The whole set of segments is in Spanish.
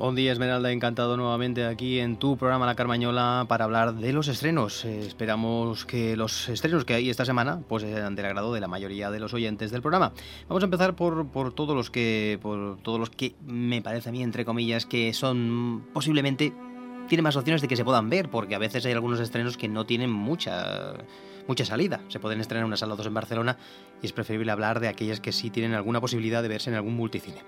Buen día Esmeralda, encantado nuevamente aquí en tu programa La Carmañola para hablar de los estrenos. Eh, esperamos que los estrenos que hay esta semana pues sean del agrado de la mayoría de los oyentes del programa. Vamos a empezar por, por todos los que por todos los que me parece a mí entre comillas que son posiblemente tienen más opciones de que se puedan ver porque a veces hay algunos estrenos que no tienen mucha mucha salida. Se pueden estrenar una sala o dos en Barcelona y es preferible hablar de aquellas que sí tienen alguna posibilidad de verse en algún multicine.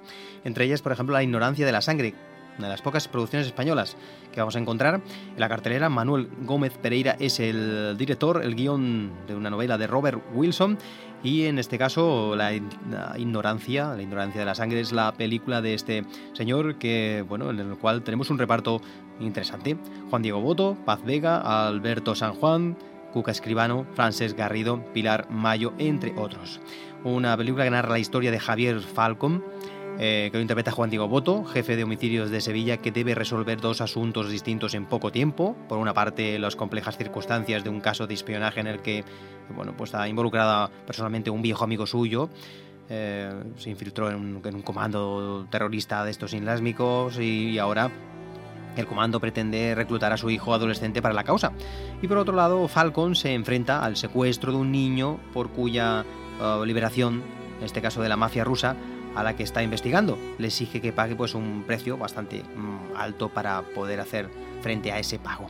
Entre ellas, por ejemplo, La ignorancia de la sangre, una de las pocas producciones españolas que vamos a encontrar. En la cartelera, Manuel Gómez Pereira es el director, el guion de una novela de Robert Wilson y en este caso la, ignorancia, la ignorancia de la sangre es la película de este señor que, bueno, en el cual tenemos un reparto interesante. Juan Diego Boto, Paz Vega, Alberto San Juan, Cuca Escribano, Frances Garrido, Pilar Mayo, entre otros. Una película que narra la historia de Javier Falcon, eh, que lo interpreta Juan Diego Boto, jefe de homicidios de Sevilla, que debe resolver dos asuntos distintos en poco tiempo. Por una parte, las complejas circunstancias de un caso de espionaje en el que bueno, pues está involucrada personalmente un viejo amigo suyo. Eh, se infiltró en un, comando terrorista de estos inlásmicos y, ahora el comando pretende reclutar a su hijo adolescente para la causa. Y por otro lado, Falcon se enfrenta al secuestro de un niño por cuya eh, liberación, en este caso de la mafia rusa, a la que está investigando. Le exige que pague pues, un precio bastante mm, alto para poder hacer frente a ese pago.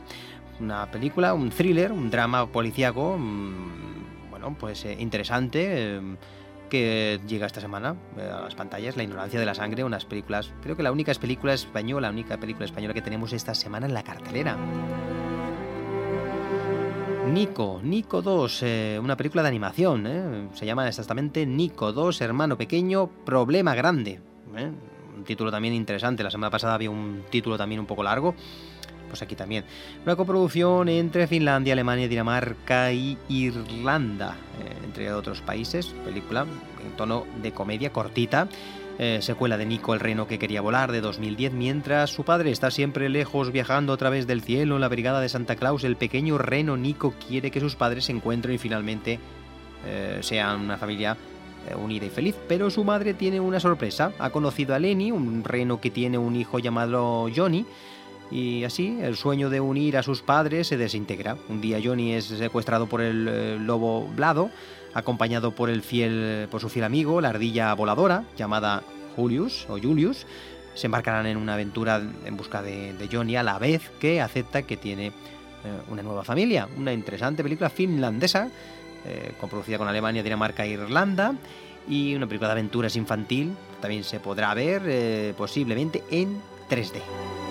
Una película, un thriller, un drama policíaco, mm, bueno, pues eh, interesante. Em, que llega esta semana eh, a las pantallas, La ignorancia de la sangre, unas películas, creo que la única película española, la única película española que tenemos esta semana en la cartelera. Nico, Nico 2, eh, una película de animación, eh. se llama exactamente Nico 2, hermano pequeño, problema grande. Eh. Un título también interesante, la semana pasada había un título también un poco largo, pues aquí también. Una coproducción entre Finlandia, Alemania, Dinamarca y Irlanda, entre otros países, película en tono de comedia cortita eh, secuela de Nico el reno que quería volar de 2010, mientras su padre está siempre lejos viajando a través del cielo en la brigada de Santa Claus, el pequeño reno Nico quiere que sus padres se encuentren y finalmente eh, sean una familia eh, unida y feliz. Pero su madre tiene una sorpresa. Ha conocido a Lenny, un reno que tiene un hijo llamado Johnny, y así el sueño de unir a sus padres se desintegra. Un día Johnny es secuestrado por el lobo Blado acompañado por, el fiel, por su fiel amigo, la ardilla voladora, llamada Julius o Julius. Se embarcarán en una aventura en busca de, Johnny a la vez que acepta que tiene eh, una nueva familia. Una interesante película finlandesa, eh, coproducida con Alemania, Dinamarca e Irlanda. Y una película de aventuras infantil, también se podrá ver eh, posiblemente en 3D.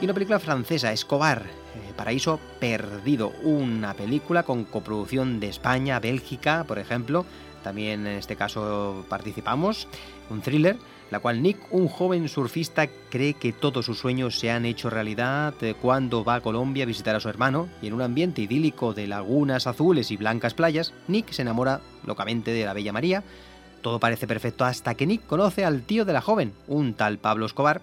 Y una película francesa, Escobar, Paraíso Perdido, una película con coproducción de España, Bélgica, por ejemplo. También en este caso participamos. Un thriller, la cual Nick, un joven surfista, cree que todos sus sueños se han hecho realidad cuando va a Colombia a visitar a su hermano y en un ambiente idílico de lagunas azules y blancas playas, Nick se enamora locamente de la Bella María. Todo parece perfecto hasta que Nick conoce al tío de la joven, un tal Pablo Escobar,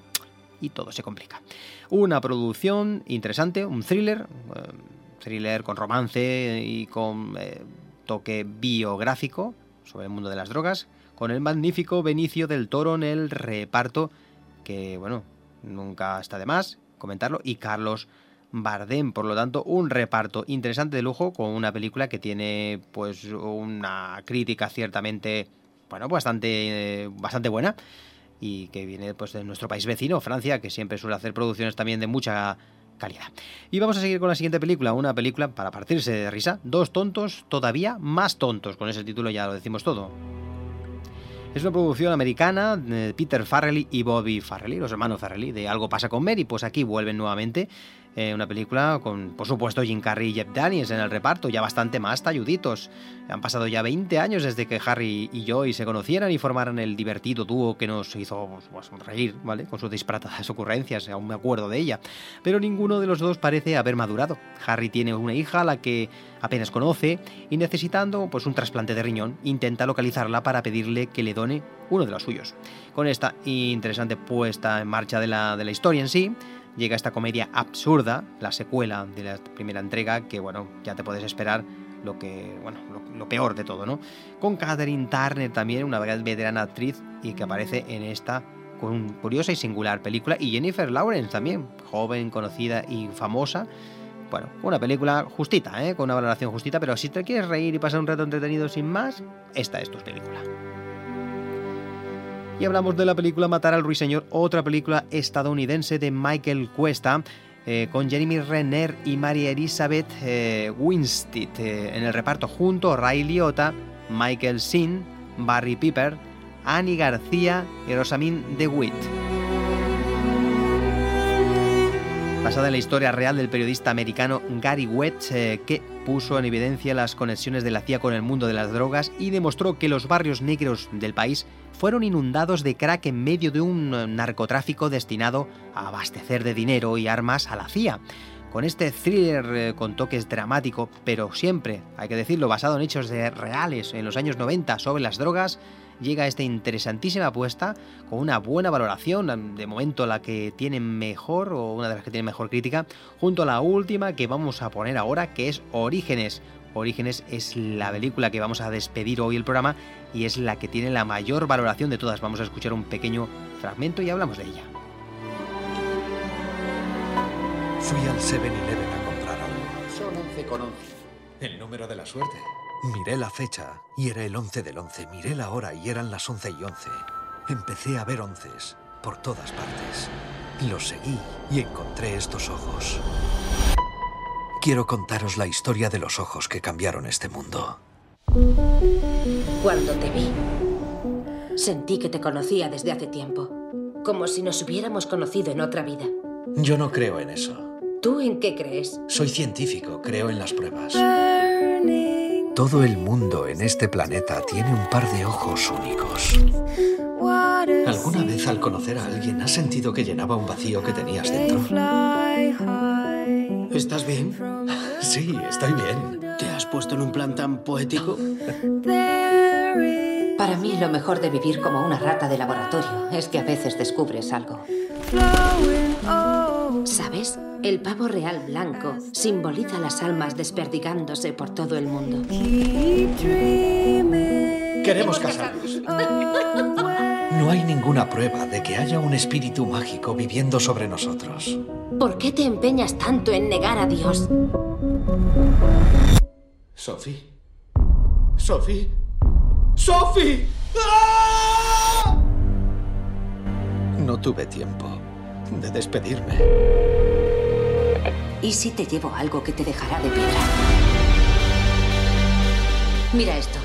y todo se complica. Una producción interesante, un thriller, eh, thriller con romance y con eh, toque biográfico sobre el mundo de las drogas, con el magnífico Benicio del Toro en el reparto, que bueno, nunca está de más comentarlo, y Carlos Bardem, por lo tanto, un reparto interesante de lujo con una película que tiene pues una crítica ciertamente bueno, bastante eh, bastante buena y que viene pues de nuestro país vecino, Francia, que siempre suele hacer producciones también de mucha calidad. Y vamos a seguir con la siguiente película, una película para partirse de risa, Dos tontos todavía más tontos, con ese título ya lo decimos todo. Es una producción americana de Peter Farrelly y Bobby Farrelly, los hermanos Farrelly, de Algo pasa con Mary, pues aquí vuelven nuevamente eh, una película con, por supuesto, Jim Carrey y Jeff Daniels en el reparto, ya bastante más talluditos. Han pasado ya 20 años desde que Harry y Joy se conocieran y formaran el divertido dúo que nos hizo pues, reír, ¿vale? Con sus disparatadas ocurrencias, aún me acuerdo de ella. Pero ninguno de los dos parece haber madurado. Harry tiene una hija a la que apenas conoce y necesitando pues, un trasplante de riñón, intenta localizarla para pedirle que le done uno de los suyos. Con esta interesante puesta en marcha de la, de la historia en sí, llega esta comedia absurda, la secuela de la primera entrega, que bueno, ya te puedes esperar lo que, bueno, lo peor de todo, ¿no? Con Catherine Turner también, una veterana actriz y que aparece en esta curiosa y singular película. Y Jennifer Lawrence también, joven, conocida y famosa. Bueno, una película justita, ¿eh? con una valoración justita, pero si te quieres reír y pasar un rato entretenido sin más, esta es tu película. Y hablamos de la película Matar al Ruiseñor, otra película estadounidense de Michael Cuesta, eh, con Jeremy Renner y María Elizabeth eh, Winstead eh, en el reparto junto a Ray Liotta, Michael Sin, Barry Piper, Annie García y Rosamund DeWitt. Basada en la historia real del periodista americano Gary Wetz, eh, que puso en evidencia las conexiones de la CIA con el mundo de las drogas y demostró que los barrios negros del país fueron inundados de crack en medio de un narcotráfico destinado a abastecer de dinero y armas a la CIA. Con este thriller eh, con toques dramáticos, pero siempre, hay que decirlo, basado en hechos reales en los años 90 sobre las drogas, llega esta interesantísima apuesta con una buena valoración, de momento la que tiene mejor o una de las que tiene mejor crítica, junto a la última que vamos a poner ahora, que es Orígenes. Orígenes es la película que vamos a despedir hoy el programa y es la que tiene la mayor valoración de todas. Vamos a escuchar un pequeño fragmento y hablamos de ella. Fui al 7-Eleven a comprar algo. Son 11 con 11. El número de la suerte. Miré la fecha y era el 11 del 11. Miré la hora y eran las 11 y 11. Empecé a ver onces por todas partes. Los seguí y encontré estos ojos. Quiero contaros la historia de los ojos que cambiaron este mundo. Cuando te vi, sentí que te conocía desde hace tiempo, como si nos hubiéramos conocido en otra vida. Yo no creo en eso. ¿Tú en qué crees? Soy científico, creo en las pruebas. Todo el mundo en este planeta tiene un par de ojos únicos. ¿Alguna vez al conocer a alguien has sentido que llenaba un vacío que tenías dentro? ¿Estás bien? Sí, estoy bien. ¿Te has puesto en un plan tan poético? Para mí lo mejor de vivir como una rata de laboratorio es que a veces descubres algo. ¿Sabes? El pavo real blanco simboliza las almas desperdigándose por todo el mundo. Queremos casarnos. No hay ninguna prueba de que haya un espíritu mágico viviendo sobre nosotros. ¿Por qué te empeñas tanto en negar a Dios? Sophie. Sophie. Sophie. ¡Ah! No tuve tiempo de despedirme. ¿Y si te llevo algo que te dejará de piedra? Mira esto.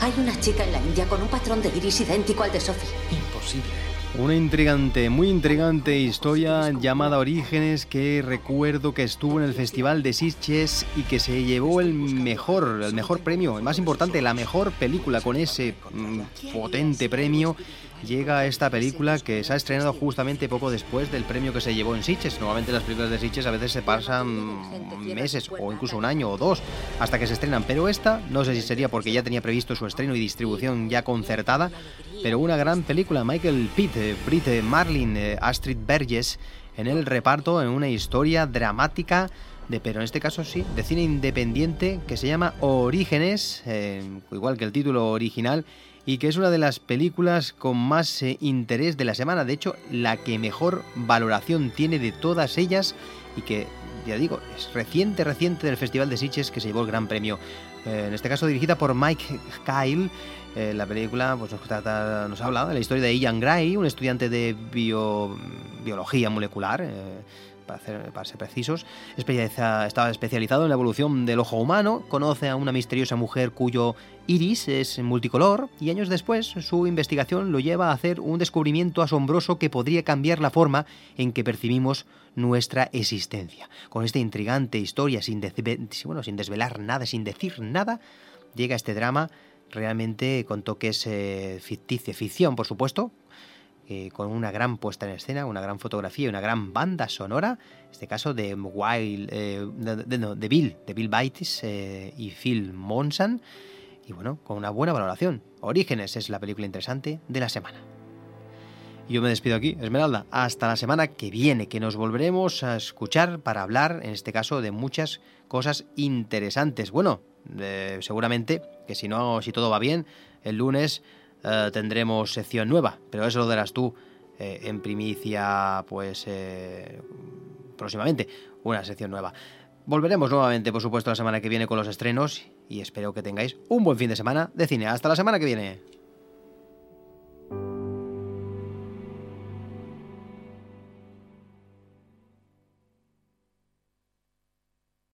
Hay una chica en la India con un patrón de iris idéntico al de Sophie. Imposible. Una intrigante, muy intrigante historia llamada Orígenes que recuerdo que estuvo en el Festival de Sitges y que se llevó el mejor, el mejor premio, el más importante, la mejor película con ese mm, potente premio llega esta película que se ha estrenado justamente poco después del premio que se llevó en Sitges. Normalmente las películas de Sitges a veces se pasan meses o incluso un año o dos hasta que se estrenan, pero esta no sé si sería porque ya tenía previsto su estreno y distribución ya concertada, pero una gran película, Michael Pitt, eh, Brit Marlin, eh, Astrid Berges en el reparto en una historia dramática de, pero en este caso sí, de cine independiente que se llama Orígenes, eh, igual que el título original, y que es una de las películas con más eh, interés de la semana, de hecho la que mejor valoración tiene de todas ellas y que, ya digo, es reciente, reciente del Festival de Sitges que se llevó el Gran Premio. Eh, en este caso dirigida por Mike Kyle, eh, la película pues, nos, trata, nos habla de la historia de Ian Gray, un estudiante de biología molecular para, ser precisos, estaba especializado en la evolución del ojo humano, conoce a una misteriosa mujer cuyo iris es multicolor y años después su investigación lo lleva a hacer un descubrimiento asombroso que podría cambiar la forma en que percibimos nuestra existencia. Con esta intrigante historia, sin, bueno, sin desvelar nada, sin decir nada, llega este drama realmente con toques eh, ficción, por supuesto, eh, con una gran puesta en escena, una gran fotografía y una gran banda sonora, en este caso de, Wild, eh, de, Bill, de Bill Baitis eh, y Phil Monsan, y bueno, con una buena valoración. Orígenes es la película interesante de la semana. Yo me despido aquí, Esmeralda, hasta la semana que viene, que nos volveremos a escuchar para hablar, en este caso, de muchas cosas interesantes. Bueno, seguramente que si no, si todo va bien, el lunes eh, tendremos sección nueva, pero eso lo darás tú eh, en primicia, pues próximamente, una sección nueva. Volveremos nuevamente, por supuesto, la semana que viene con los estrenos y espero que tengáis un buen fin de semana de cine. Hasta la semana que viene.